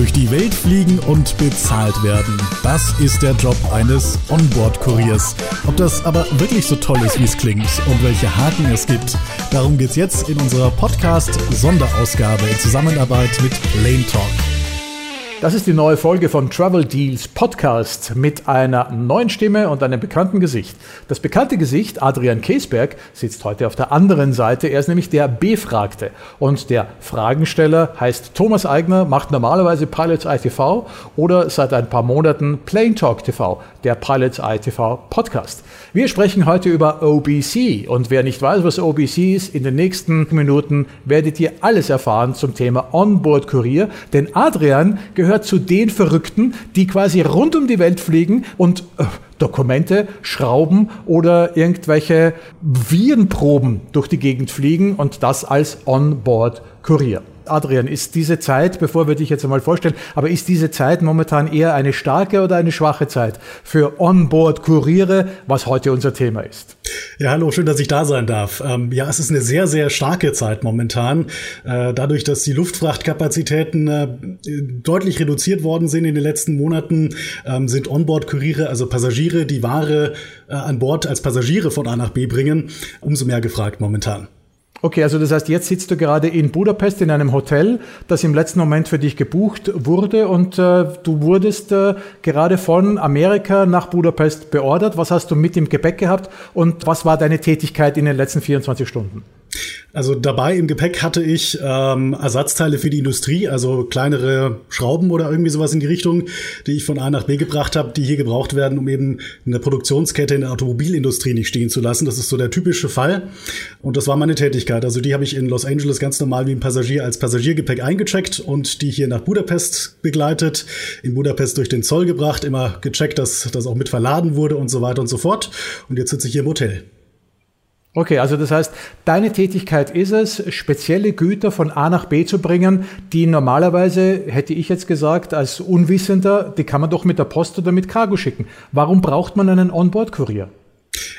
durch die Welt fliegen und bezahlt werden. Das ist der Job eines Onboard-Kuriers. Ob das aber wirklich so toll ist, wie es klingt und welche Haken es gibt, darum geht's jetzt in unserer Podcast-Sonderausgabe in Zusammenarbeit mit Lane Talk. Das ist die neue Folge von Travel Deals Podcast mit einer neuen Stimme und einem bekannten Gesicht. Das bekannte Gesicht, Adrian Käsberg, sitzt heute auf der anderen Seite. Er ist nämlich der Befragte. Und der Fragensteller heißt Thomas Eigner, macht normalerweise Pilots ITV oder seit ein paar Monaten Plain Talk TV, der Pilots ITV Podcast. Wir sprechen heute über OBC. Und wer nicht weiß, was OBC ist, in den nächsten Minuten werdet ihr alles erfahren zum Thema Onboard Kurier. Denn Adrian gehört zu den Verrückten, die quasi rund um die Welt fliegen und äh, Dokumente, Schrauben oder irgendwelche Virenproben durch die Gegend fliegen und das als Onboard-Kurier. Adrian, ist diese Zeit, bevor wir dich jetzt einmal vorstellen, aber ist diese Zeit momentan eher eine starke oder eine schwache Zeit für Onboard-Kuriere, was heute unser Thema ist? Ja, hallo, schön, dass ich da sein darf. Ähm, ja, es ist eine sehr, sehr starke Zeit momentan. Äh, dadurch, dass die Luftfrachtkapazitäten äh, deutlich reduziert worden sind in den letzten Monaten, ähm, sind Onboard-Kuriere, also Passagiere, die Ware äh, an Bord als Passagiere von A nach B bringen, umso mehr gefragt momentan. Okay, also das heißt, jetzt sitzt du gerade in Budapest in einem Hotel, das im letzten Moment für dich gebucht wurde und äh, du wurdest äh, gerade von Amerika nach Budapest beordert. Was hast du mit im Gepäck gehabt und was war deine Tätigkeit in den letzten 24 Stunden? Also dabei im Gepäck hatte ich ähm, Ersatzteile für die Industrie, also kleinere Schrauben oder irgendwie sowas in die Richtung, die ich von A nach B gebracht habe, die hier gebraucht werden, um eben in der Produktionskette in der Automobilindustrie nicht stehen zu lassen. Das ist so der typische Fall. Und das war meine Tätigkeit. Also die habe ich in Los Angeles ganz normal wie ein Passagier als Passagiergepäck eingecheckt und die hier nach Budapest begleitet, in Budapest durch den Zoll gebracht, immer gecheckt, dass das auch mit verladen wurde und so weiter und so fort. Und jetzt sitze ich hier im Hotel. Okay, also das heißt, deine Tätigkeit ist es, spezielle Güter von A nach B zu bringen, die normalerweise, hätte ich jetzt gesagt, als Unwissender, die kann man doch mit der Post oder mit Cargo schicken. Warum braucht man einen Onboard-Kurier?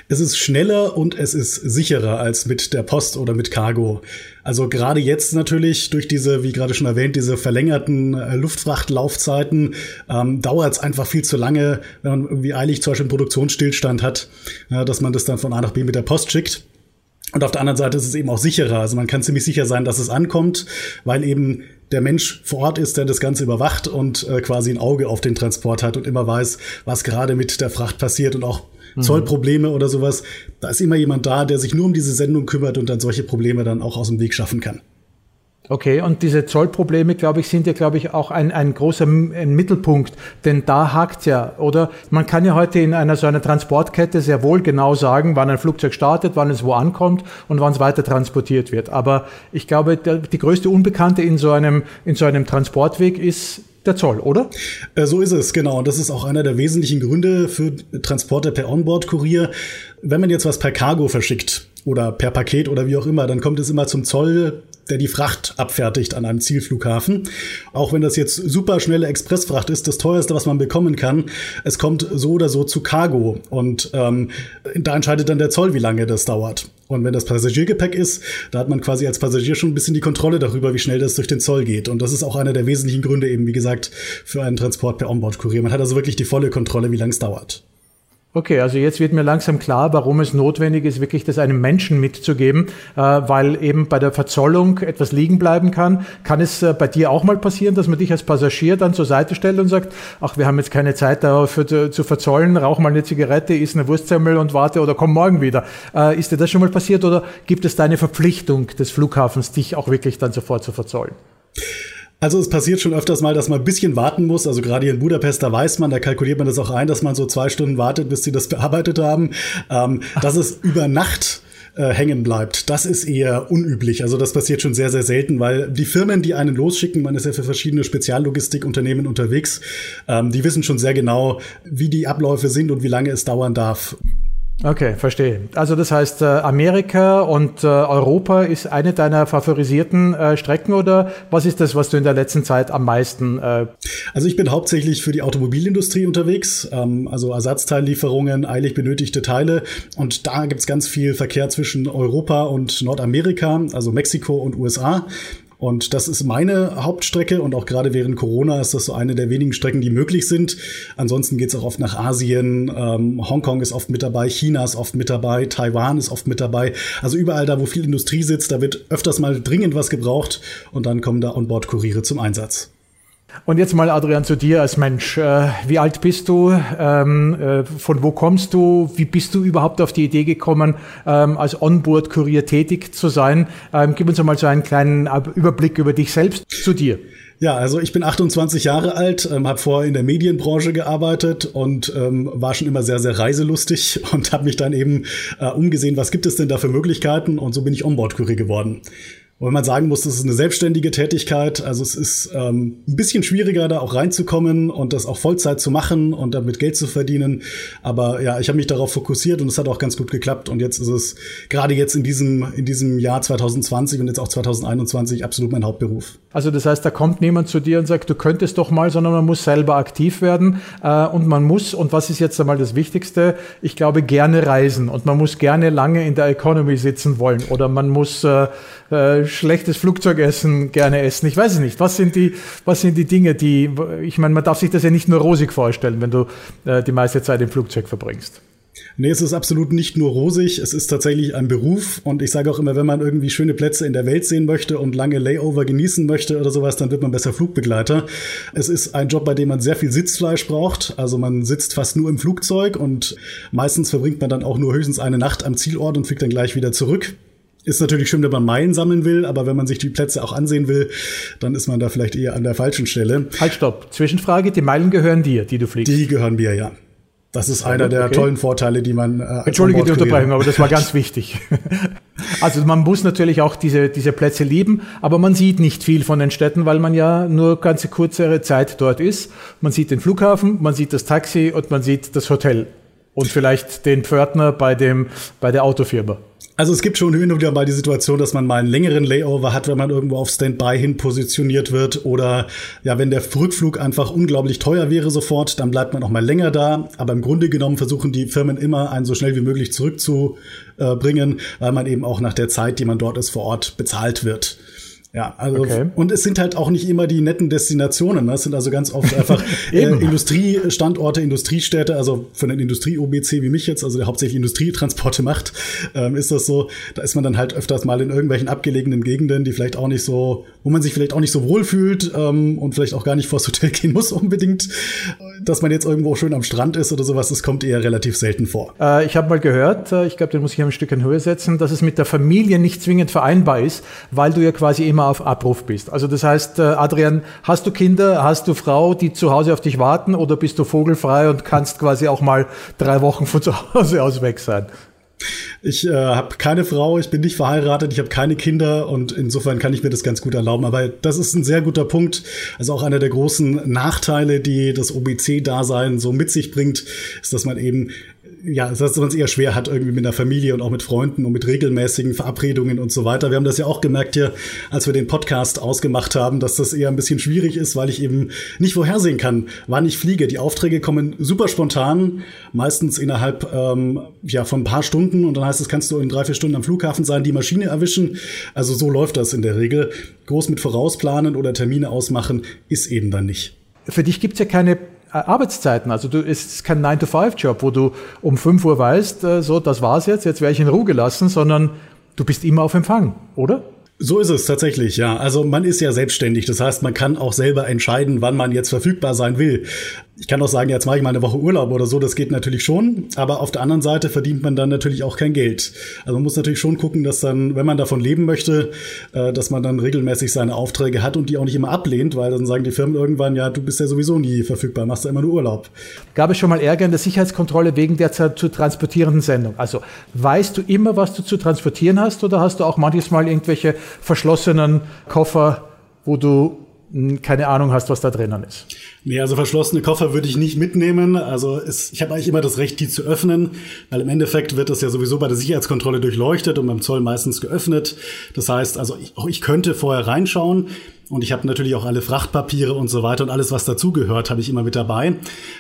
Es ist schneller und es ist sicherer als mit der Post oder mit Cargo. Also gerade jetzt natürlich durch diese, wie gerade schon erwähnt, diese verlängerten äh, Luftfrachtlaufzeiten ähm, dauert es einfach viel zu lange, wenn man irgendwie eilig zum Beispiel einen Produktionsstillstand hat, ja, dass man das dann von A nach B mit der Post schickt. Und auf der anderen Seite ist es eben auch sicherer. Also man kann ziemlich sicher sein, dass es ankommt, weil eben der Mensch vor Ort ist, der das Ganze überwacht und äh, quasi ein Auge auf den Transport hat und immer weiß, was gerade mit der Fracht passiert und auch mhm. Zollprobleme oder sowas. Da ist immer jemand da, der sich nur um diese Sendung kümmert und dann solche Probleme dann auch aus dem Weg schaffen kann. Okay, und diese Zollprobleme, glaube ich, sind ja, glaube ich, auch ein, ein großer ein Mittelpunkt, denn da hakt ja, oder? Man kann ja heute in einer so einer Transportkette sehr wohl genau sagen, wann ein Flugzeug startet, wann es wo ankommt und wann es weiter transportiert wird. Aber ich glaube, der, die größte Unbekannte in so einem, in so einem Transportweg ist der Zoll, oder? Äh, so ist es, genau. Und das ist auch einer der wesentlichen Gründe für Transporte per Onboard-Kurier. Wenn man jetzt was per Cargo verschickt oder per Paket oder wie auch immer, dann kommt es immer zum Zoll der die Fracht abfertigt an einem Zielflughafen. Auch wenn das jetzt super schnelle Expressfracht ist, das teuerste, was man bekommen kann, es kommt so oder so zu Cargo. Und ähm, da entscheidet dann der Zoll, wie lange das dauert. Und wenn das Passagiergepäck ist, da hat man quasi als Passagier schon ein bisschen die Kontrolle darüber, wie schnell das durch den Zoll geht. Und das ist auch einer der wesentlichen Gründe eben, wie gesagt, für einen Transport per Onboard-Kurier. Man hat also wirklich die volle Kontrolle, wie lange es dauert. Okay, also jetzt wird mir langsam klar, warum es notwendig ist, wirklich das einem Menschen mitzugeben, äh, weil eben bei der Verzollung etwas liegen bleiben kann. Kann es äh, bei dir auch mal passieren, dass man dich als Passagier dann zur Seite stellt und sagt, ach, wir haben jetzt keine Zeit dafür zu verzollen, rauch mal eine Zigarette, isst eine Wurstsemmel und warte oder komm morgen wieder. Äh, ist dir das schon mal passiert oder gibt es da eine Verpflichtung des Flughafens, dich auch wirklich dann sofort zu verzollen? Also es passiert schon öfters mal, dass man ein bisschen warten muss. Also gerade hier in Budapest, da weiß man, da kalkuliert man das auch ein, dass man so zwei Stunden wartet, bis sie das bearbeitet haben. Ähm, dass es über Nacht äh, hängen bleibt. Das ist eher unüblich. Also das passiert schon sehr, sehr selten, weil die Firmen, die einen losschicken, man ist ja für verschiedene Speziallogistikunternehmen unterwegs, ähm, die wissen schon sehr genau, wie die Abläufe sind und wie lange es dauern darf. Okay, verstehe. Also das heißt, äh, Amerika und äh, Europa ist eine deiner favorisierten äh, Strecken oder was ist das, was du in der letzten Zeit am meisten? Also ich bin hauptsächlich für die Automobilindustrie unterwegs, ähm, also Ersatzteillieferungen, eilig benötigte Teile und da gibt's ganz viel Verkehr zwischen Europa und Nordamerika, also Mexiko und USA. Und das ist meine Hauptstrecke und auch gerade während Corona ist das so eine der wenigen Strecken, die möglich sind. Ansonsten geht's auch oft nach Asien. Ähm, Hongkong ist oft mit dabei, China ist oft mit dabei, Taiwan ist oft mit dabei. Also überall da, wo viel Industrie sitzt, da wird öfters mal dringend was gebraucht und dann kommen da Onboard-Kuriere zum Einsatz. Und jetzt mal, Adrian, zu dir als Mensch. Äh, wie alt bist du? Ähm, äh, von wo kommst du? Wie bist du überhaupt auf die Idee gekommen, ähm, als Onboard-Kurier tätig zu sein? Ähm, gib uns einmal so einen kleinen Überblick über dich selbst zu dir. Ja, also ich bin 28 Jahre alt, ähm, habe vorher in der Medienbranche gearbeitet und ähm, war schon immer sehr, sehr reiselustig und habe mich dann eben äh, umgesehen, was gibt es denn da für Möglichkeiten und so bin ich Onboard-Kurier geworden. Weil man sagen muss, das ist eine selbstständige Tätigkeit. Also es ist ähm, ein bisschen schwieriger, da auch reinzukommen und das auch Vollzeit zu machen und damit Geld zu verdienen. Aber ja, ich habe mich darauf fokussiert und es hat auch ganz gut geklappt. Und jetzt ist es gerade jetzt in diesem, in diesem Jahr 2020 und jetzt auch 2021 absolut mein Hauptberuf. Also das heißt, da kommt niemand zu dir und sagt, du könntest doch mal, sondern man muss selber aktiv werden äh, und man muss, und was ist jetzt einmal das Wichtigste, ich glaube, gerne reisen und man muss gerne lange in der Economy sitzen wollen oder man muss äh, äh, schlechtes Flugzeugessen gerne essen. Ich weiß es nicht. Was sind die, was sind die Dinge, die, ich meine, man darf sich das ja nicht nur rosig vorstellen, wenn du äh, die meiste Zeit im Flugzeug verbringst. Nee, es ist absolut nicht nur rosig, es ist tatsächlich ein Beruf und ich sage auch immer, wenn man irgendwie schöne Plätze in der Welt sehen möchte und lange Layover genießen möchte oder sowas, dann wird man besser Flugbegleiter. Es ist ein Job, bei dem man sehr viel Sitzfleisch braucht, also man sitzt fast nur im Flugzeug und meistens verbringt man dann auch nur höchstens eine Nacht am Zielort und fliegt dann gleich wieder zurück. Ist natürlich schön, wenn man Meilen sammeln will, aber wenn man sich die Plätze auch ansehen will, dann ist man da vielleicht eher an der falschen Stelle. Halt, stopp. Zwischenfrage, die Meilen gehören dir, die du fliegst. Die gehören mir, ja. Das ist einer der okay. tollen Vorteile, die man. Äh, Entschuldige die Unterbrechung, aber das war ganz wichtig. also man muss natürlich auch diese, diese Plätze lieben, aber man sieht nicht viel von den Städten, weil man ja nur ganz kurze Zeit dort ist. Man sieht den Flughafen, man sieht das Taxi und man sieht das Hotel. Und vielleicht den Pförtner bei, dem, bei der Autofirma. Also es gibt schon hin und wieder mal die Situation, dass man mal einen längeren Layover hat, wenn man irgendwo auf Standby hin positioniert wird oder ja, wenn der Rückflug einfach unglaublich teuer wäre sofort, dann bleibt man auch mal länger da. Aber im Grunde genommen versuchen die Firmen immer, einen so schnell wie möglich zurückzubringen, weil man eben auch nach der Zeit, die man dort ist, vor Ort bezahlt wird. Ja, also okay. und es sind halt auch nicht immer die netten Destinationen. Ne? Es sind also ganz oft einfach äh, Industriestandorte, Industriestädte. Also für einen Industrie-OBC wie mich jetzt, also der hauptsächlich Industrietransporte macht, ähm, ist das so. Da ist man dann halt öfters mal in irgendwelchen abgelegenen Gegenden, die vielleicht auch nicht so, wo man sich vielleicht auch nicht so wohl fühlt ähm, und vielleicht auch gar nicht vors Hotel gehen muss unbedingt, dass man jetzt irgendwo schön am Strand ist oder sowas. Das kommt eher relativ selten vor. Äh, ich habe mal gehört, äh, ich glaube, den muss ich ein Stück in Höhe setzen, dass es mit der Familie nicht zwingend vereinbar ist, weil du ja quasi immer immer auf Abruf bist. Also das heißt, äh, Adrian, hast du Kinder, hast du Frau, die zu Hause auf dich warten oder bist du vogelfrei und kannst quasi auch mal drei Wochen von zu Hause aus weg sein? Ich äh, habe keine Frau, ich bin nicht verheiratet, ich habe keine Kinder und insofern kann ich mir das ganz gut erlauben. Aber das ist ein sehr guter Punkt. Also auch einer der großen Nachteile, die das OBC-Dasein so mit sich bringt, ist, dass man eben ja, dass man es eher schwer hat, irgendwie mit der Familie und auch mit Freunden und mit regelmäßigen Verabredungen und so weiter. Wir haben das ja auch gemerkt hier, als wir den Podcast ausgemacht haben, dass das eher ein bisschen schwierig ist, weil ich eben nicht vorhersehen kann, wann ich fliege. Die Aufträge kommen super spontan, meistens innerhalb ähm, ja, von ein paar Stunden und dann heißt es, kannst du in drei, vier Stunden am Flughafen sein, die Maschine erwischen. Also so läuft das in der Regel. Groß mit vorausplanen oder Termine ausmachen ist eben dann nicht. Für dich gibt's ja keine Arbeitszeiten. Also du, ist kein 9-to-5-Job, wo du um 5 Uhr weißt, äh, so, das war's jetzt, jetzt werde ich in Ruhe gelassen, sondern du bist immer auf Empfang, oder? So ist es tatsächlich, ja. Also man ist ja selbstständig. Das heißt, man kann auch selber entscheiden, wann man jetzt verfügbar sein will. Ich kann auch sagen, jetzt mache ich mal eine Woche Urlaub oder so, das geht natürlich schon, aber auf der anderen Seite verdient man dann natürlich auch kein Geld. Also man muss natürlich schon gucken, dass dann, wenn man davon leben möchte, äh, dass man dann regelmäßig seine Aufträge hat und die auch nicht immer ablehnt, weil dann sagen die Firmen irgendwann, ja, du bist ja sowieso nie verfügbar, machst ja immer nur Urlaub. Gab es schon mal Ärger in der Sicherheitskontrolle wegen der zu transportierenden Sendung? Also weißt du immer, was du zu transportieren hast oder hast du auch manchmal irgendwelche verschlossenen Koffer, wo du keine Ahnung hast, was da drinnen ist. Nee, also verschlossene Koffer würde ich nicht mitnehmen. Also es, ich habe eigentlich immer das Recht, die zu öffnen, weil im Endeffekt wird das ja sowieso bei der Sicherheitskontrolle durchleuchtet und beim Zoll meistens geöffnet. Das heißt, also ich, auch ich könnte vorher reinschauen und ich habe natürlich auch alle Frachtpapiere und so weiter und alles, was dazugehört, habe ich immer mit dabei.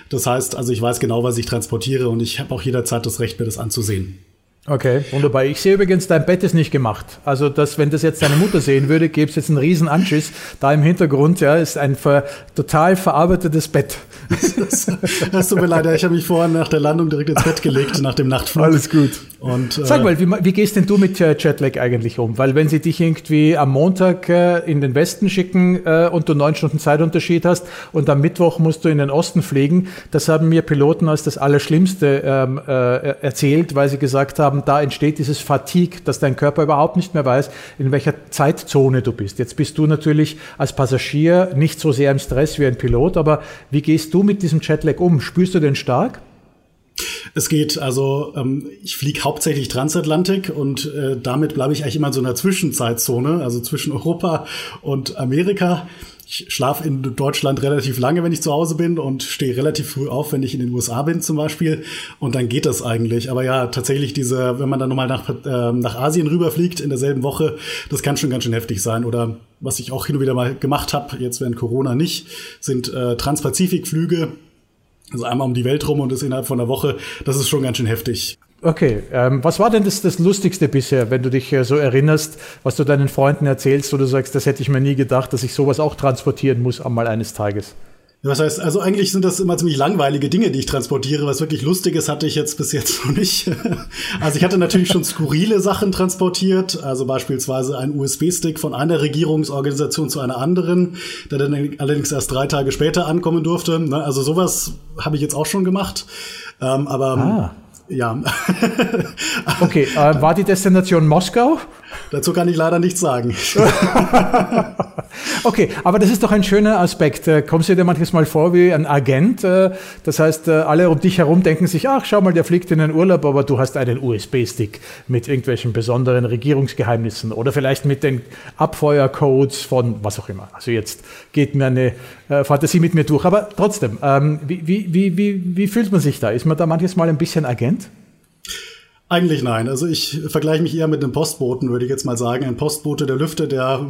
Das heißt, also ich weiß genau, was ich transportiere und ich habe auch jederzeit das Recht, mir das anzusehen. Okay, wunderbar. Ich sehe übrigens, dein Bett ist nicht gemacht. Also, dass, wenn das jetzt deine Mutter sehen würde, gäbe es jetzt einen riesen Anschiss. Da im Hintergrund, ja, ist ein ver, total verarbeitetes Bett. Das, das tut mir leid, ich habe mich vorhin nach der Landung direkt ins Bett gelegt, nach dem Nachtflug. Alles gut. Und, äh, Sag mal, wie, wie, gehst denn du mit äh, Jetlag eigentlich um? Weil wenn sie dich irgendwie am Montag äh, in den Westen schicken äh, und du neun Stunden Zeitunterschied hast und am Mittwoch musst du in den Osten fliegen, das haben mir Piloten als das Allerschlimmste ähm, äh, erzählt, weil sie gesagt haben, haben, da entsteht dieses Fatigue, dass dein Körper überhaupt nicht mehr weiß, in welcher Zeitzone du bist. Jetzt bist du natürlich als Passagier nicht so sehr im Stress wie ein Pilot, aber wie gehst du mit diesem Jetlag um? Spürst du den stark? Es geht, also ähm, ich fliege hauptsächlich Transatlantik und äh, damit bleibe ich eigentlich immer in so einer Zwischenzeitzone, also zwischen Europa und Amerika ich schlafe in Deutschland relativ lange, wenn ich zu Hause bin und stehe relativ früh auf, wenn ich in den USA bin zum Beispiel. Und dann geht das eigentlich. Aber ja, tatsächlich diese, wenn man dann nochmal nach, äh, nach Asien rüberfliegt in derselben Woche, das kann schon ganz schön heftig sein. Oder was ich auch hin und wieder mal gemacht habe, jetzt während Corona nicht, sind äh, Transpazifikflüge. Also einmal um die Welt rum und das innerhalb von einer Woche. Das ist schon ganz schön heftig. Okay, ähm, was war denn das, das Lustigste bisher, wenn du dich äh, so erinnerst, was du deinen Freunden erzählst, wo du sagst, das hätte ich mir nie gedacht, dass ich sowas auch transportieren muss einmal eines Tages? Was heißt, also eigentlich sind das immer ziemlich langweilige Dinge, die ich transportiere. Was wirklich Lustiges hatte ich jetzt bis jetzt noch nicht. Also ich hatte natürlich schon skurrile Sachen transportiert, also beispielsweise ein USB-Stick von einer Regierungsorganisation zu einer anderen, der dann allerdings erst drei Tage später ankommen durfte. Ne? Also sowas habe ich jetzt auch schon gemacht. Ähm, aber ah. Ja. okay, äh, war die Destination Moskau? Dazu kann ich leider nichts sagen. okay, aber das ist doch ein schöner Aspekt. Äh, kommst du dir manches Mal vor wie ein Agent? Äh, das heißt, äh, alle um dich herum denken sich, ach, schau mal, der fliegt in den Urlaub, aber du hast einen USB-Stick mit irgendwelchen besonderen Regierungsgeheimnissen oder vielleicht mit den Abfeuercodes von was auch immer. Also jetzt geht mir eine Fantasie mit mir durch. Aber trotzdem, ähm, wie, wie, wie, wie fühlt man sich da? Ist man da manches Mal ein bisschen Agent? Eigentlich nein. Also ich vergleiche mich eher mit einem Postboten, würde ich jetzt mal sagen. Ein Postbote der Lüfte, der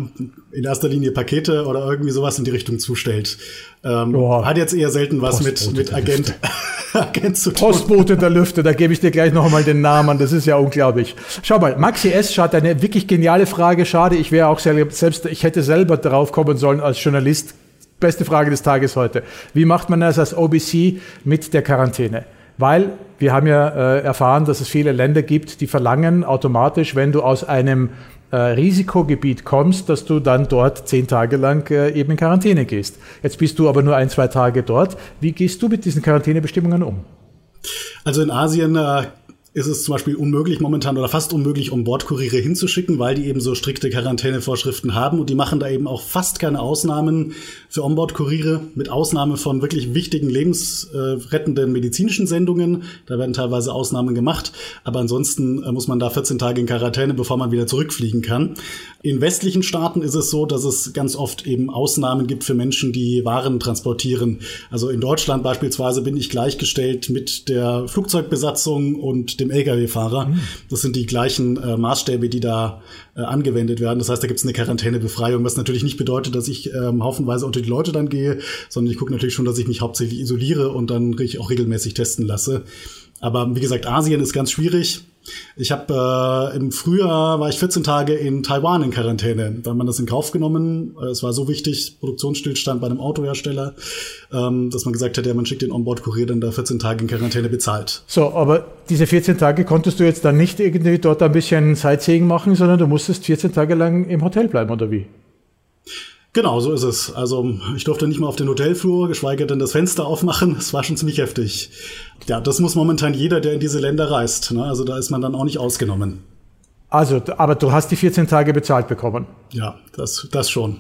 in erster Linie Pakete oder irgendwie sowas in die Richtung zustellt. Ähm, oh. Hat jetzt eher selten was Postbote mit, mit Agent, Agent zu tun. Postbote der Lüfte, da gebe ich dir gleich noch mal den Namen. Das ist ja unglaublich. Schau mal, Maxi S. hat eine wirklich geniale Frage. Schade, ich wäre auch selbst, ich hätte selber drauf kommen sollen als Journalist. Beste Frage des Tages heute. Wie macht man das als OBC mit der Quarantäne? Weil wir haben ja äh, erfahren, dass es viele Länder gibt, die verlangen automatisch, wenn du aus einem äh, Risikogebiet kommst, dass du dann dort zehn Tage lang äh, eben in Quarantäne gehst. Jetzt bist du aber nur ein, zwei Tage dort. Wie gehst du mit diesen Quarantänebestimmungen um? Also in Asien äh, ist es zum Beispiel unmöglich momentan oder fast unmöglich, um Bordkuriere hinzuschicken, weil die eben so strikte Quarantänevorschriften haben und die machen da eben auch fast keine Ausnahmen für Onboard-Kuriere, mit Ausnahme von wirklich wichtigen lebensrettenden medizinischen Sendungen. Da werden teilweise Ausnahmen gemacht, aber ansonsten äh, muss man da 14 Tage in Quarantäne, bevor man wieder zurückfliegen kann. In westlichen Staaten ist es so, dass es ganz oft eben Ausnahmen gibt für Menschen, die Waren transportieren. Also in Deutschland beispielsweise bin ich gleichgestellt mit der Flugzeugbesatzung und dem Lkw-Fahrer. Mhm. Das sind die gleichen äh, Maßstäbe, die da äh, angewendet werden. Das heißt, da gibt es eine Quarantänebefreiung, was natürlich nicht bedeutet, dass ich ähm, haufenweise unter die Leute dann gehe, sondern ich gucke natürlich schon, dass ich mich hauptsächlich isoliere und dann auch regelmäßig testen lasse. Aber wie gesagt, Asien ist ganz schwierig. Ich habe äh, im Frühjahr war ich 14 Tage in Taiwan in Quarantäne. Da hat man das in Kauf genommen. Es war so wichtig, Produktionsstillstand bei einem Autohersteller, ähm, dass man gesagt hat, ja, man schickt den Onboard-Kurier dann da 14 Tage in Quarantäne bezahlt. So, aber diese 14 Tage konntest du jetzt dann nicht irgendwie dort ein bisschen Sightseeing machen, sondern du musstest 14 Tage lang im Hotel bleiben, oder wie? Genau, so ist es. Also ich durfte nicht mal auf den Hotelflur, geschweige denn das Fenster aufmachen. Es war schon ziemlich heftig. Ja, das muss momentan jeder, der in diese Länder reist. Ne? Also da ist man dann auch nicht ausgenommen. Also, aber du hast die 14 Tage bezahlt bekommen. Ja, das, das schon.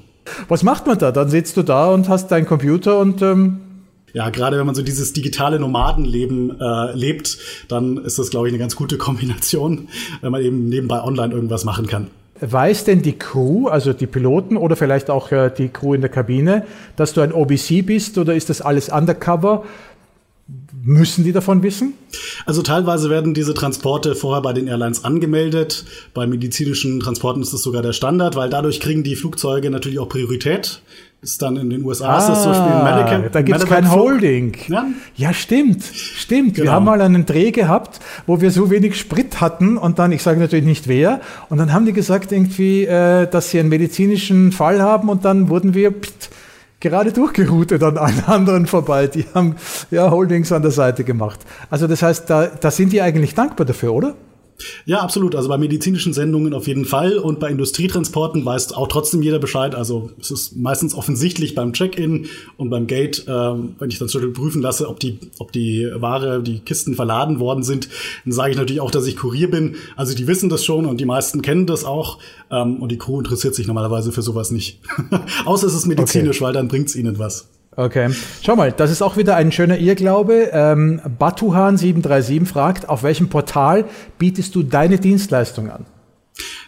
Was macht man da? Dann sitzt du da und hast deinen Computer und ähm ja, gerade wenn man so dieses digitale Nomadenleben äh, lebt, dann ist das, glaube ich, eine ganz gute Kombination, wenn man eben nebenbei online irgendwas machen kann. Weiß denn die Crew, also die Piloten oder vielleicht auch äh, die Crew in der Kabine, dass du ein OBC bist oder ist das alles undercover? Müssen die davon wissen? Also teilweise werden diese Transporte vorher bei den Airlines angemeldet. Bei medizinischen Transporten ist das sogar der Standard, weil dadurch kriegen die Flugzeuge natürlich auch Priorität ist dann in den USA ah, ist das zum Beispiel in Medical. Da gibt es kein Holding. Ja? ja, stimmt, stimmt. Genau. Wir haben mal einen Dreh gehabt, wo wir so wenig Sprit hatten und dann, ich sage natürlich nicht wer, und dann haben die gesagt irgendwie, äh, dass sie einen medizinischen Fall haben und dann wurden wir pst, gerade durchgeroutet an allen anderen vorbei. Die haben ja Holdings an der Seite gemacht. Also das heißt, da, da sind die eigentlich dankbar dafür, oder? Ja, absolut. Also bei medizinischen Sendungen auf jeden Fall und bei Industrietransporten weiß auch trotzdem jeder Bescheid. Also es ist meistens offensichtlich beim Check-in und beim Gate, äh, wenn ich dann zum prüfen lasse, ob die, ob die Ware, die Kisten verladen worden sind, dann sage ich natürlich auch, dass ich Kurier bin. Also die wissen das schon und die meisten kennen das auch. Ähm, und die Crew interessiert sich normalerweise für sowas nicht. Außer es ist medizinisch, okay. weil dann bringt's ihnen was. Okay. Schau mal, das ist auch wieder ein schöner Irrglaube. Ähm, Batuhan737 fragt, auf welchem Portal bietest du deine Dienstleistung an?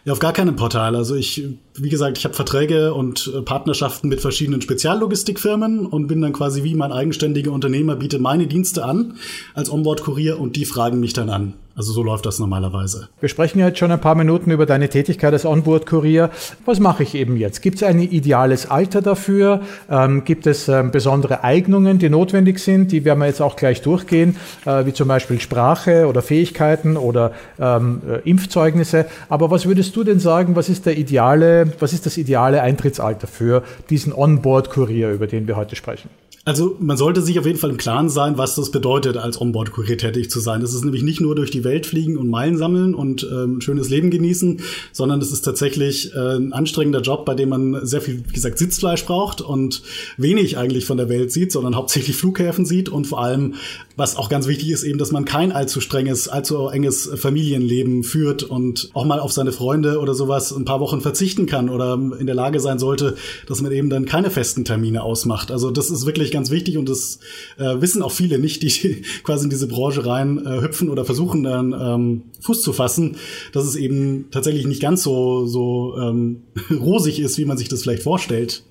Ja, auf gar keinem Portal. Also ich, wie gesagt, ich habe Verträge und äh, Partnerschaften mit verschiedenen Speziallogistikfirmen und bin dann quasi wie mein eigenständiger Unternehmer, biete meine Dienste an als Onboard-Kurier und die fragen mich dann an. Also so läuft das normalerweise. Wir sprechen jetzt schon ein paar Minuten über deine Tätigkeit als Onboard-Kurier. Was mache ich eben jetzt? Gibt es ein ideales Alter dafür? Ähm, gibt es ähm, besondere Eignungen, die notwendig sind? Die werden wir jetzt auch gleich durchgehen, äh, wie zum Beispiel Sprache oder Fähigkeiten oder ähm, äh, Impfzeugnisse. Aber was würdest du denn sagen, was ist der ideale, was ist das ideale Eintrittsalter für diesen Onboard-Kurier, über den wir heute sprechen? Also man sollte sich auf jeden Fall im Klaren sein, was das bedeutet, als Onboard-Kurier tätig zu sein. Das ist nämlich nicht nur durch die Welt fliegen und Meilen sammeln und ähm, schönes Leben genießen, sondern es ist tatsächlich äh, ein anstrengender Job, bei dem man sehr viel, wie gesagt, Sitzfleisch braucht und wenig eigentlich von der Welt sieht, sondern hauptsächlich Flughäfen sieht und vor allem, was auch ganz wichtig ist, eben, dass man kein allzu strenges, allzu enges Familienleben führt und auch mal auf seine Freunde oder sowas ein paar Wochen verzichten kann oder in der Lage sein sollte, dass man eben dann keine festen Termine ausmacht. Also das ist wirklich ganz wichtig und das äh, wissen auch viele nicht, die quasi in diese Branche rein äh, hüpfen oder versuchen dann ähm, Fuß zu fassen, dass es eben tatsächlich nicht ganz so, so ähm, rosig ist, wie man sich das vielleicht vorstellt.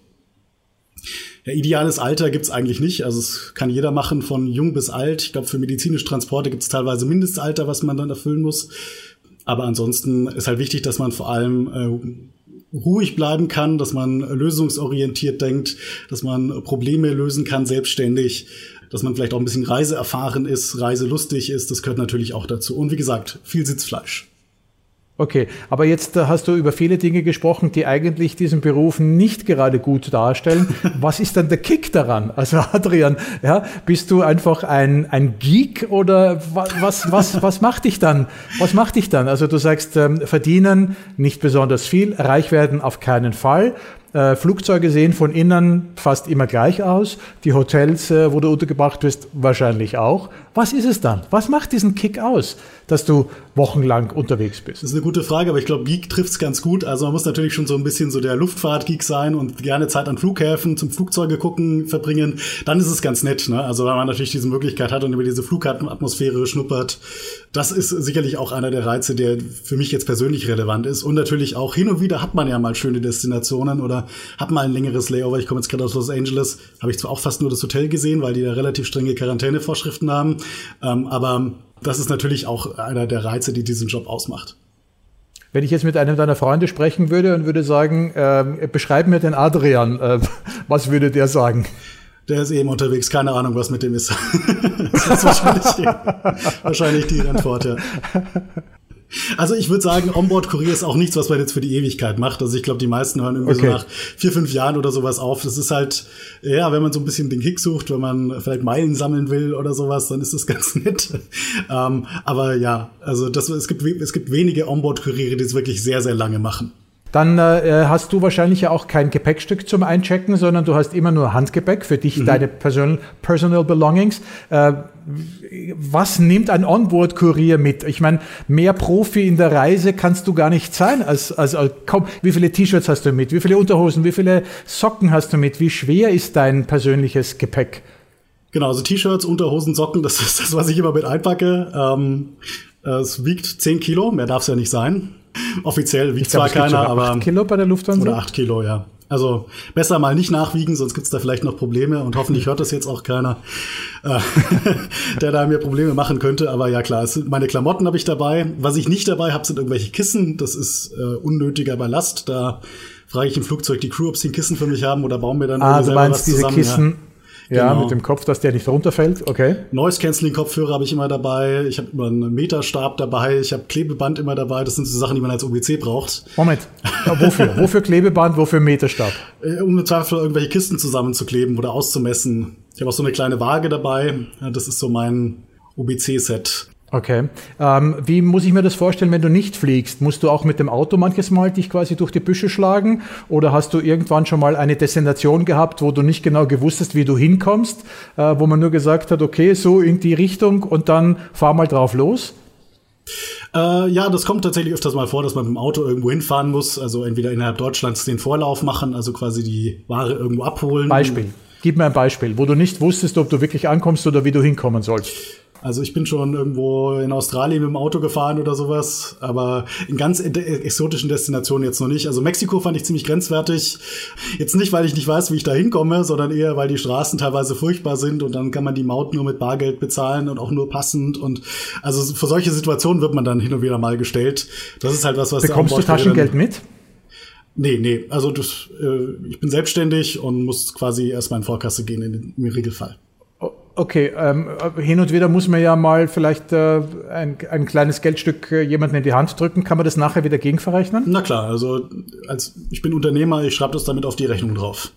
Ja, ideales Alter gibt's eigentlich nicht. Also es kann jeder machen, von jung bis alt. Ich glaube, für medizinische Transporte gibt's teilweise Mindestalter, was man dann erfüllen muss. Aber ansonsten ist halt wichtig, dass man vor allem äh, ruhig bleiben kann, dass man lösungsorientiert denkt, dass man Probleme lösen kann selbstständig, dass man vielleicht auch ein bisschen reiseerfahren ist, reiselustig ist, das gehört natürlich auch dazu. Und wie gesagt, viel Sitzfleisch. Okay, aber jetzt äh, hast du über viele Dinge gesprochen, die eigentlich diesen Beruf nicht gerade gut darstellen. Was ist dann der Kick daran? Also Adrian, ja, bist du einfach ein, ein Geek oder was, was, was macht dich dann? Was macht dich dann? Also du sagst, ähm, verdienen nicht besonders viel, reich werden auf keinen Fall. Äh, Flugzeuge sehen von innen fast immer gleich aus. Die Hotels, äh, wo du untergebracht bist, wahrscheinlich auch. Was ist es dann? Was macht diesen Kick aus, dass du wochenlang unterwegs bist? Das ist eine gute Frage, aber ich glaube, Geek trifft es ganz gut. Also man muss natürlich schon so ein bisschen so der Luftfahrt-Geek sein und gerne Zeit an Flughäfen zum Flugzeuge gucken verbringen. Dann ist es ganz nett. Ne? Also wenn man natürlich diese Möglichkeit hat und über diese Flughafenatmosphäre schnuppert. Das ist sicherlich auch einer der Reize, der für mich jetzt persönlich relevant ist. Und natürlich auch hin und wieder hat man ja mal schöne Destinationen oder hat mal ein längeres Layover. Ich komme jetzt gerade aus Los Angeles, habe ich zwar auch fast nur das Hotel gesehen, weil die da relativ strenge Quarantänevorschriften haben. Ähm, aber das ist natürlich auch einer der Reize, die diesen Job ausmacht. Wenn ich jetzt mit einem deiner Freunde sprechen würde und würde sagen, äh, beschreib mir den Adrian, äh, was würde der sagen? Der ist eben unterwegs, keine Ahnung, was mit dem ist. das ist wahrscheinlich, wahrscheinlich die Antwort, ja. Also ich würde sagen, Onboard-Kurier ist auch nichts, was man jetzt für die Ewigkeit macht. Also ich glaube, die meisten hören irgendwie okay. so nach vier, fünf Jahren oder sowas auf. Das ist halt, ja, wenn man so ein bisschen den Kick sucht, wenn man vielleicht Meilen sammeln will oder sowas, dann ist das ganz nett. ähm, aber ja, also das, es, gibt, es gibt wenige Onboard-Kuriere, die es wirklich sehr, sehr lange machen. Dann äh, hast du wahrscheinlich ja auch kein Gepäckstück zum Einchecken, sondern du hast immer nur Handgepäck für dich, mhm. deine Personal, Personal Belongings. Äh, was nimmt ein Onboard-Kurier mit? Ich meine, mehr Profi in der Reise kannst du gar nicht sein. Als, als, als komm, wie viele T-Shirts hast du mit? Wie viele Unterhosen? Wie viele Socken hast du mit? Wie schwer ist dein persönliches Gepäck? Genau, also T-Shirts, Unterhosen, Socken, das ist das, was ich immer mit einpacke. Ähm, es wiegt 10 Kilo, mehr darf es ja nicht sein. Offiziell wiegt zwar keiner, aber. 8 Kilo bei der Lufthansa? Oder 8 Kilo, ja. Also besser mal nicht nachwiegen, sonst gibt's da vielleicht noch Probleme und hoffentlich hört das jetzt auch keiner, äh, der da mir Probleme machen könnte. Aber ja klar, es sind meine Klamotten habe ich dabei. Was ich nicht dabei habe, sind irgendwelche Kissen. Das ist äh, unnötiger Ballast. Da frage ich im Flugzeug die Crew, ob sie ein Kissen für mich haben oder bauen mir dann ah, du meinst diese zusammen. Kissen, ja. Ja, genau. mit dem Kopf, dass der nicht runterfällt, okay. Noise Cancelling Kopfhörer habe ich immer dabei. Ich habe immer einen Meterstab dabei. Ich habe Klebeband immer dabei. Das sind so Sachen, die man als OBC braucht. Moment. Ja, wofür? wofür Klebeband? Wofür Meterstab? Äh, um im Zweifel irgendwelche Kisten zusammenzukleben oder auszumessen. Ich habe auch so eine kleine Waage dabei. Das ist so mein OBC-Set. Okay. Ähm, wie muss ich mir das vorstellen, wenn du nicht fliegst? Musst du auch mit dem Auto manches Mal dich quasi durch die Büsche schlagen? Oder hast du irgendwann schon mal eine Destination gehabt, wo du nicht genau gewusst hast, wie du hinkommst, äh, wo man nur gesagt hat, okay, so in die Richtung und dann fahr mal drauf los? Äh, ja, das kommt tatsächlich öfters mal vor, dass man mit dem Auto irgendwo hinfahren muss. Also entweder innerhalb Deutschlands den Vorlauf machen, also quasi die Ware irgendwo abholen. Beispiel. Gib mir ein Beispiel, wo du nicht wusstest, ob du wirklich ankommst oder wie du hinkommen sollst. Also ich bin schon irgendwo in Australien mit dem Auto gefahren oder sowas, aber in ganz exotischen Destinationen jetzt noch nicht. Also Mexiko fand ich ziemlich grenzwertig. Jetzt nicht, weil ich nicht weiß, wie ich da hinkomme, sondern eher, weil die Straßen teilweise furchtbar sind und dann kann man die Maut nur mit Bargeld bezahlen und auch nur passend. Und also für solche Situationen wird man dann hin und wieder mal gestellt. Das ist halt was, was Bekommst du Taschengeld mit? Nee, nee, also das, äh, ich bin selbstständig und muss quasi erstmal in Vorkasse gehen in, im Regelfall. Okay, ähm, hin und wieder muss man ja mal vielleicht äh, ein, ein kleines Geldstück äh, jemandem in die Hand drücken. Kann man das nachher wieder gegenverrechnen? Na klar, also als ich bin Unternehmer, ich schreibe das damit auf die Rechnung drauf.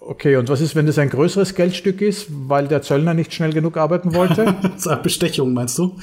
Okay, und was ist, wenn das ein größeres Geldstück ist, weil der Zöllner nicht schnell genug arbeiten wollte? Bestechung, meinst du?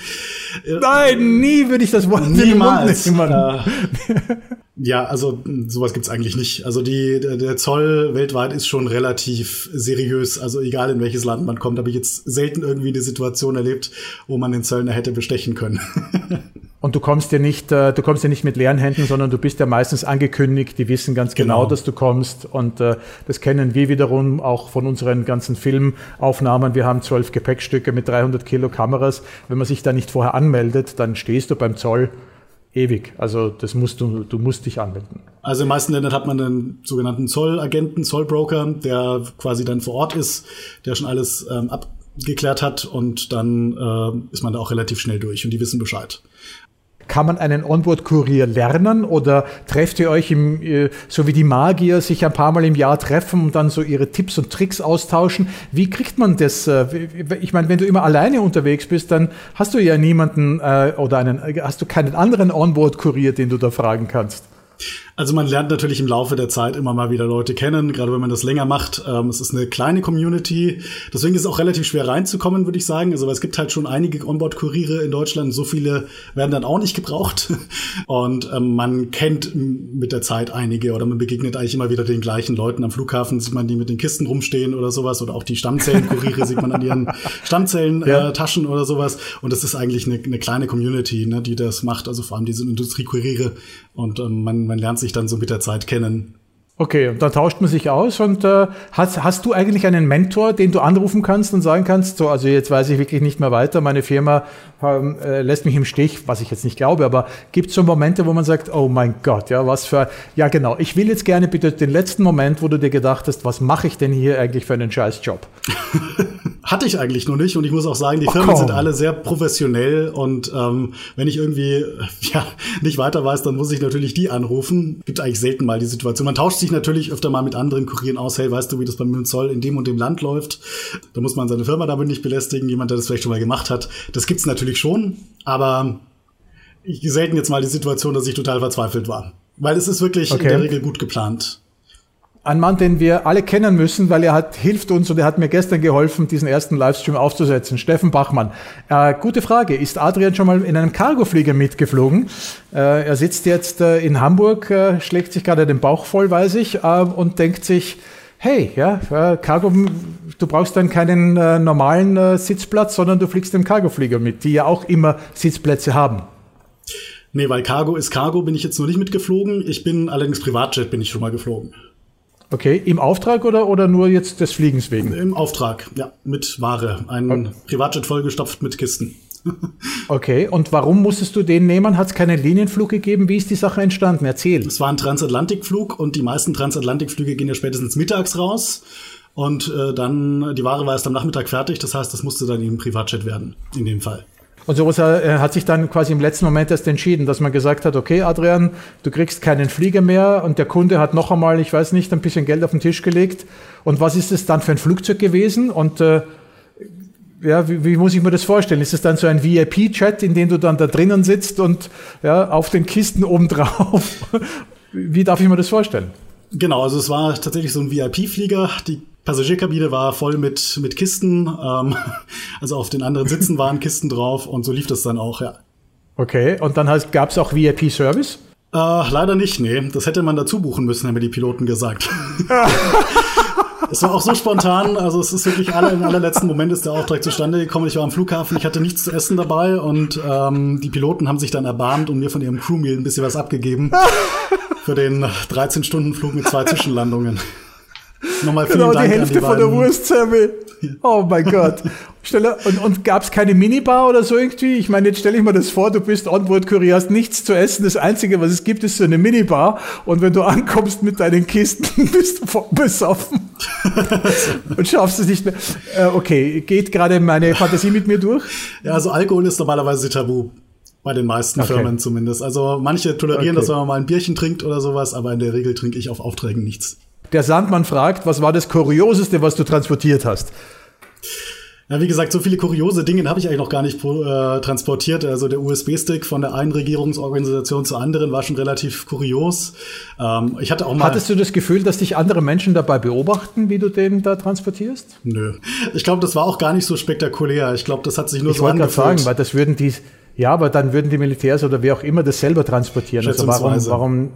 Nein, nie würde ich das Wort Niemals. Nehmen. Äh, ja, also sowas gibt's eigentlich nicht. Also die, der Zoll weltweit ist schon relativ seriös. Also egal in welches Land man kommt, habe ich jetzt selten irgendwie eine Situation erlebt, wo man den Zöllner hätte bestechen können. Und du kommst ja nicht, äh, du kommst ja nicht mit leeren Händen, sondern du bist ja meistens angekündigt. Die wissen ganz genau, genau dass du kommst. Und äh, das kennen wir wiederum auch von unseren ganzen Filmaufnahmen. Wir haben zwölf Gepäckstücke mit 300 Kilo Kameras. Wenn man sich da nicht vorher anmeldet, dann stehst du beim Zoll ewig. Also das musst du, du musst dich anmelden. Also in den meisten Ländern hat man einen sogenannten Zollagenten, Zollbroker, der quasi dann vor Ort ist, der schon alles ähm, abgeklärt hat und dann äh, ist man da auch relativ schnell durch und die wissen Bescheid. Kann man einen Onboard-Kurier lernen oder trefft ihr euch im, äh, so wie die Magier sich ein paar Mal im Jahr treffen und dann so ihre Tipps und Tricks austauschen? Wie kriegt man das? Äh, ich meine, wenn du immer alleine unterwegs bist, dann hast du ja niemanden äh, oder einen, hast du keinen anderen Onboard-Kurier, den du da fragen kannst. Also man lernt natürlich im Laufe der Zeit immer mal wieder Leute kennen, gerade wenn man das länger macht. Ähm, es ist eine kleine Community, deswegen ist es auch relativ schwer reinzukommen, würde ich sagen. Also es gibt halt schon einige Onboard-Kuriere in Deutschland, so viele werden dann auch nicht gebraucht. Und ähm, man kennt mit der Zeit einige oder man begegnet eigentlich immer wieder den gleichen Leuten. Am Flughafen sieht man die mit den Kisten rumstehen oder sowas oder auch die Stammzellen-Kuriere sieht man an ihren Stammzellen-Taschen ja. äh, oder sowas. Und das ist eigentlich eine, eine kleine Community, ne, die das macht, also vor allem diese Industriekuriere. Und ähm, man, man lernt sich sich dann so mit der Zeit kennen. Okay, und dann tauscht man sich aus und äh, hast, hast du eigentlich einen Mentor, den du anrufen kannst und sagen kannst, so, also jetzt weiß ich wirklich nicht mehr weiter, meine Firma ähm, äh, lässt mich im Stich, was ich jetzt nicht glaube, aber gibt es so Momente, wo man sagt, oh mein Gott, ja, was für, ja genau, ich will jetzt gerne bitte den letzten Moment, wo du dir gedacht hast, was mache ich denn hier eigentlich für einen scheiß Job? Hatte ich eigentlich noch nicht und ich muss auch sagen, die oh, Firmen komm. sind alle sehr professionell und ähm, wenn ich irgendwie ja, nicht weiter weiß, dann muss ich natürlich die anrufen. Gibt eigentlich selten mal die Situation. Man tauscht sich natürlich öfter mal mit anderen Kurieren aus, hey, weißt du, wie das bei beim Zoll in dem und dem Land läuft? Da muss man seine Firma damit nicht belästigen, jemand, der das vielleicht schon mal gemacht hat. Das gibt's natürlich schon, aber ich selten jetzt mal die Situation, dass ich total verzweifelt war. Weil es ist wirklich okay. in der Regel gut geplant ein Mann, den wir alle kennen müssen, weil er hat, hilft uns und er hat mir gestern geholfen, diesen ersten Livestream aufzusetzen. Steffen Bachmann. Äh, gute Frage. Ist Adrian schon mal in einem Cargoflieger mitgeflogen? Äh, er sitzt jetzt äh, in Hamburg, äh, schlägt sich gerade den Bauch voll, weiß ich, äh, und denkt sich, hey, ja, äh, Cargo, du brauchst dann keinen normalen Sitzplatz, sondern du fliegst im Cargoflieger mit, die ja auch immer Sitzplätze haben. Nee, weil Cargo ist Cargo, bin ich jetzt noch nicht mitgeflogen. Ich bin allerdings Privatjet bin ich schon mal geflogen. Okay, im Auftrag oder, oder nur jetzt des Fliegens wegen? Im Auftrag, ja, mit Ware. Ein okay. Privatjet vollgestopft mit Kisten. okay, und warum musstest du den nehmen? Hat es keinen Linienflug gegeben? Wie ist die Sache entstanden? Erzähl. Es war ein Transatlantikflug und die meisten Transatlantikflüge gehen ja spätestens mittags raus. Und äh, dann, die Ware war erst am Nachmittag fertig, das heißt, das musste dann eben Privatjet werden, in dem Fall. Und äh, hat sich dann quasi im letzten Moment erst entschieden, dass man gesagt hat, okay, Adrian, du kriegst keinen Flieger mehr und der Kunde hat noch einmal, ich weiß nicht, ein bisschen Geld auf den Tisch gelegt. Und was ist es dann für ein Flugzeug gewesen? Und äh, ja, wie, wie, muss ich mir das vorstellen? Ist es dann so ein VIP-Chat, in dem du dann da drinnen sitzt und ja, auf den Kisten obendrauf? wie darf ich mir das vorstellen? Genau, also es war tatsächlich so ein VIP-Flieger. Die Passagierkabine war voll mit, mit Kisten. Ähm, also auf den anderen Sitzen waren Kisten drauf und so lief das dann auch, ja. Okay, und dann gab es auch VIP-Service? Äh, leider nicht, nee. Das hätte man dazu buchen müssen, haben mir die Piloten gesagt. Es war auch so spontan, also es ist wirklich alle, im allerletzten Moment ist der Auftrag zustande gekommen. Ich war am Flughafen, ich hatte nichts zu essen dabei und ähm, die Piloten haben sich dann erbarmt und mir von ihrem Crewmeal ein bisschen was abgegeben für den 13-Stunden-Flug mit zwei Zwischenlandungen. Nochmal vielen genau, Dank die Hälfte die von der Wurstsemmel. Oh mein Gott. Und, und gab es keine Minibar oder so irgendwie? Ich meine, jetzt stelle ich mir das vor, du bist Onboard-Kurier, hast nichts zu essen. Das Einzige, was es gibt, ist so eine Minibar. Und wenn du ankommst mit deinen Kisten, bist du besoffen. und schaffst es nicht mehr. Äh, okay, geht gerade meine Fantasie mit mir durch? Ja, also Alkohol ist normalerweise tabu. Bei den meisten okay. Firmen zumindest. Also manche tolerieren okay. das, wenn man mal ein Bierchen trinkt oder sowas, aber in der Regel trinke ich auf Aufträgen nichts. Der Sandmann fragt, was war das Kurioseste, was du transportiert hast? Ja, wie gesagt, so viele kuriose Dinge habe ich eigentlich noch gar nicht äh, transportiert. Also der USB-Stick von der einen Regierungsorganisation zur anderen war schon relativ kurios. Ähm, ich hatte auch mal. Hattest du das Gefühl, dass dich andere Menschen dabei beobachten, wie du den da transportierst? Nö. Ich glaube, das war auch gar nicht so spektakulär. Ich glaube, das hat sich nur ich so angefühlt. Ich wollte sagen, weil das würden die, ja, aber dann würden die Militärs oder wer auch immer das selber transportieren. Also warum, warum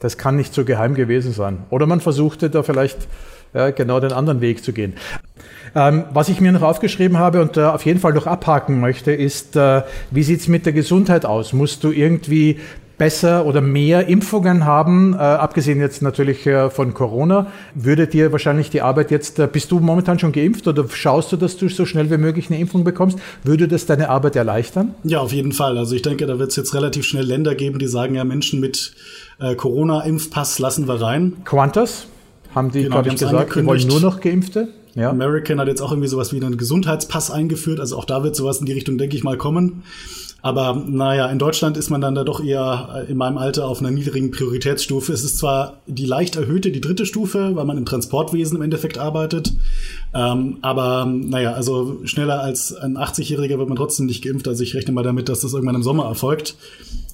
das kann nicht so geheim gewesen sein. Oder man versuchte da vielleicht ja, genau den anderen Weg zu gehen. Ähm, was ich mir noch aufgeschrieben habe und äh, auf jeden Fall noch abhaken möchte, ist, äh, wie sieht's mit der Gesundheit aus? Musst du irgendwie besser oder mehr Impfungen haben, äh, abgesehen jetzt natürlich äh, von Corona, würde dir wahrscheinlich die Arbeit jetzt, äh, bist du momentan schon geimpft oder schaust du, dass du so schnell wie möglich eine Impfung bekommst? Würde das deine Arbeit erleichtern? Ja, auf jeden Fall. Also ich denke, da wird es jetzt relativ schnell Länder geben, die sagen, ja, Menschen mit äh, Corona-Impfpass lassen wir rein. Qantas haben die, genau, glaube ich, gesagt, die wollen nur noch Geimpfte. Ja. American hat jetzt auch irgendwie sowas wie einen Gesundheitspass eingeführt. Also auch da wird sowas in die Richtung, denke ich mal, kommen. Aber naja, in Deutschland ist man dann da doch eher in meinem Alter auf einer niedrigen Prioritätsstufe. Es ist zwar die leicht erhöhte, die dritte Stufe, weil man im Transportwesen im Endeffekt arbeitet. Ähm, aber naja, also schneller als ein 80-Jähriger wird man trotzdem nicht geimpft. Also ich rechne mal damit, dass das irgendwann im Sommer erfolgt.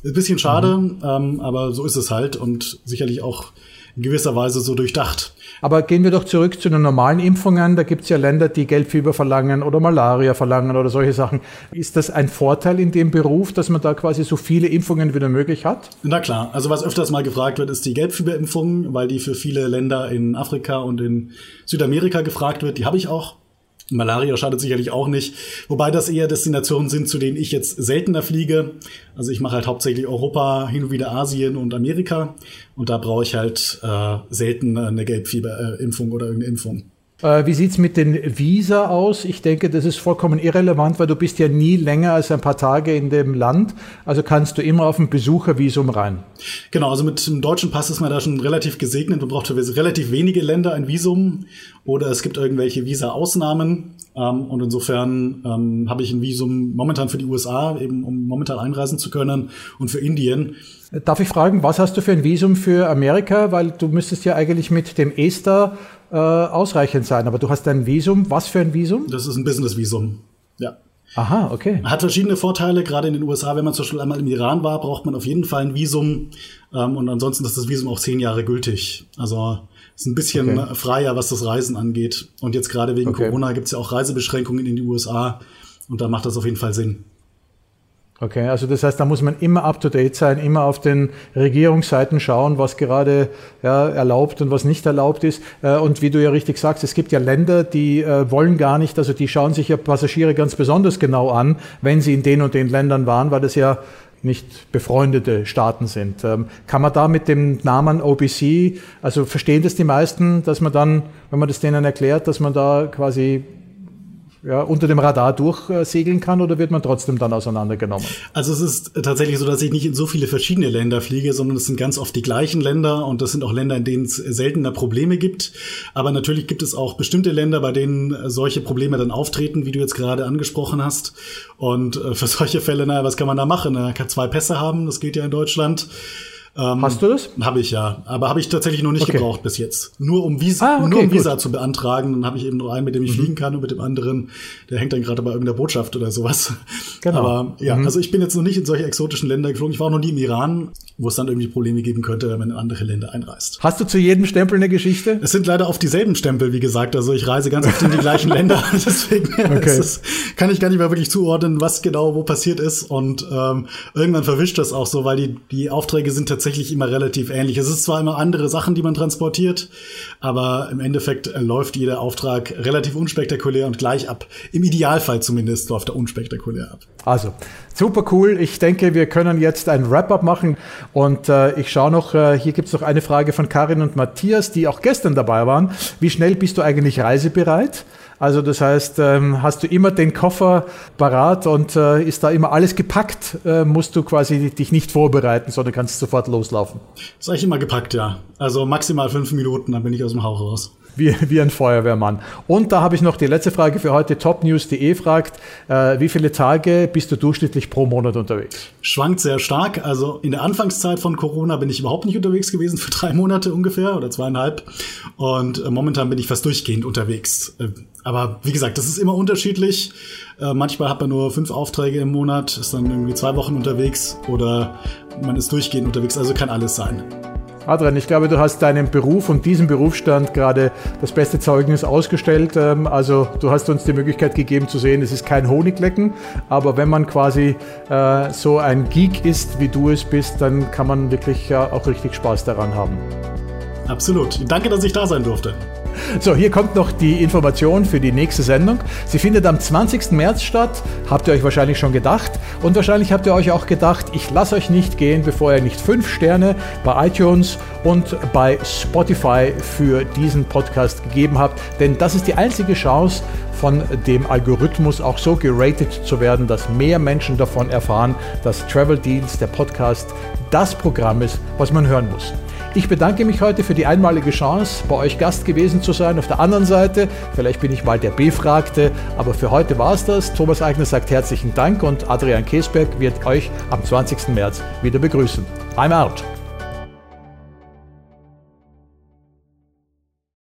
Ist ein bisschen schade, mhm. ähm, aber so ist es halt und sicherlich auch in gewisser Weise so durchdacht. Aber gehen wir doch zurück zu den normalen Impfungen. Da gibt es ja Länder, die Gelbfieber verlangen oder Malaria verlangen oder solche Sachen. Ist das ein Vorteil in dem Beruf, dass man da quasi so viele Impfungen wie möglich hat? Na klar. Also was öfters mal gefragt wird, ist die Gelbfieberimpfung, weil die für viele Länder in Afrika und in Südamerika gefragt wird. Die habe ich auch. Malaria schadet sicherlich auch nicht, wobei das eher Destinationen sind, zu denen ich jetzt seltener fliege. Also ich mache halt hauptsächlich Europa, hin und wieder Asien und Amerika und da brauche ich halt äh, selten eine Gelbfieberimpfung oder irgendeine Impfung. Äh, wie sieht's mit den Visa aus? Ich denke, das ist vollkommen irrelevant, weil du bist ja nie länger als ein paar Tage in dem Land. Also kannst du immer auf ein Besuchervisum rein. Genau, also mit dem deutschen Pass ist man da schon relativ gesegnet. Man braucht für relativ wenige Länder ein Visum oder es gibt irgendwelche Visa-Ausnahmen. Ähm, und insofern ähm, habe ich ein Visum momentan für die USA, eben um momentan einreisen zu können und für Indien. Darf ich fragen, was hast du für ein Visum für Amerika? Weil du müsstest ja eigentlich mit dem ESTA äh, ausreichend sein. Aber du hast ein Visum. Was für ein Visum? Das ist ein Business-Visum. Ja. Aha, okay. Hat verschiedene Vorteile, gerade in den USA, wenn man zum Beispiel einmal im Iran war, braucht man auf jeden Fall ein Visum. Ähm, und ansonsten ist das Visum auch zehn Jahre gültig. Also ist ein bisschen okay. freier, was das Reisen angeht. Und jetzt gerade wegen okay. Corona gibt es ja auch Reisebeschränkungen in die USA. Und da macht das auf jeden Fall Sinn. Okay, also das heißt, da muss man immer up-to-date sein, immer auf den Regierungsseiten schauen, was gerade ja, erlaubt und was nicht erlaubt ist. Äh, und wie du ja richtig sagst, es gibt ja Länder, die äh, wollen gar nicht, also die schauen sich ja Passagiere ganz besonders genau an, wenn sie in den und den Ländern waren, weil das ja nicht befreundete Staaten sind. Ähm, kann man da mit dem Namen OBC, also verstehen das die meisten, dass man dann, wenn man das denen erklärt, dass man da quasi ja, unter dem Radar durchsegeln kann oder wird man trotzdem dann auseinandergenommen? Also es ist tatsächlich so, dass ich nicht in so viele verschiedene Länder fliege, sondern es sind ganz oft die gleichen Länder und das sind auch Länder, in denen es seltener Probleme gibt. Aber natürlich gibt es auch bestimmte Länder, bei denen solche Probleme dann auftreten, wie du jetzt gerade angesprochen hast. Und äh, für solche Fälle, naja, was kann man da machen? Er kann zwei Pässe haben, das geht ja in Deutschland. Ähm, Hast du das? Habe ich ja, aber habe ich tatsächlich noch nicht okay. gebraucht bis jetzt. Nur um Visa, ah, okay, nur um Visa zu beantragen, dann habe ich eben nur einen, mit dem ich mhm. fliegen kann und mit dem anderen, der hängt dann gerade bei irgendeiner Botschaft oder sowas. Genau. Aber ja, mhm. also ich bin jetzt noch nicht in solche exotischen Länder geflogen. Ich war auch noch nie im Iran, wo es dann irgendwie Probleme geben könnte, wenn man in andere Länder einreist. Hast du zu jedem Stempel eine Geschichte? Es sind leider oft dieselben Stempel, wie gesagt. Also ich reise ganz oft in die gleichen Länder. Deswegen okay. es, kann ich gar nicht mehr wirklich zuordnen, was genau wo passiert ist. Und ähm, irgendwann verwischt das auch so, weil die, die Aufträge sind tatsächlich immer relativ ähnlich. Es ist zwar immer andere Sachen, die man transportiert, aber im Endeffekt äh, läuft jeder Auftrag relativ unspektakulär und gleich ab. Im Idealfall zumindest läuft er unspektakulär ab. Also, super cool. Ich denke, wir können jetzt ein Wrap-up machen. Und äh, ich schaue noch, äh, hier gibt es noch eine Frage von Karin und Matthias, die auch gestern dabei waren. Wie schnell bist du eigentlich reisebereit? Also das heißt, ähm, hast du immer den Koffer parat und äh, ist da immer alles gepackt, äh, musst du quasi dich nicht vorbereiten, sondern kannst sofort loslaufen. Das ist eigentlich immer gepackt, ja. Also maximal fünf Minuten, dann bin ich aus dem Hauch raus wie, wie ein Feuerwehrmann. Und da habe ich noch die letzte Frage für heute. Topnews.de fragt, äh, wie viele Tage bist du durchschnittlich pro Monat unterwegs? Schwankt sehr stark. Also in der Anfangszeit von Corona bin ich überhaupt nicht unterwegs gewesen, für drei Monate ungefähr oder zweieinhalb. Und äh, momentan bin ich fast durchgehend unterwegs. Äh, aber wie gesagt, das ist immer unterschiedlich. Äh, manchmal hat man nur fünf Aufträge im Monat, ist dann irgendwie zwei Wochen unterwegs oder man ist durchgehend unterwegs. Also kann alles sein. Adrian, ich glaube, du hast deinem Beruf und diesem Berufsstand gerade das beste Zeugnis ausgestellt. Ähm, also du hast uns die Möglichkeit gegeben zu sehen, es ist kein Honiglecken, aber wenn man quasi äh, so ein Geek ist, wie du es bist, dann kann man wirklich auch richtig Spaß daran haben. Absolut. Danke, dass ich da sein durfte. So, hier kommt noch die Information für die nächste Sendung. Sie findet am 20. März statt, habt ihr euch wahrscheinlich schon gedacht. Und wahrscheinlich habt ihr euch auch gedacht, ich lasse euch nicht gehen, bevor ihr nicht fünf Sterne bei iTunes und bei Spotify für diesen Podcast gegeben habt. Denn das ist die einzige Chance, von dem Algorithmus auch so geratet zu werden, dass mehr Menschen davon erfahren, dass Travel Deals, der Podcast, das Programm ist, was man hören muss. Ich bedanke mich heute für die einmalige Chance, bei euch Gast gewesen zu sein. Auf der anderen Seite, vielleicht bin ich mal der Befragte, aber für heute war es das. Thomas Eigner sagt herzlichen Dank und Adrian Kesberg wird euch am 20. März wieder begrüßen. I'm out.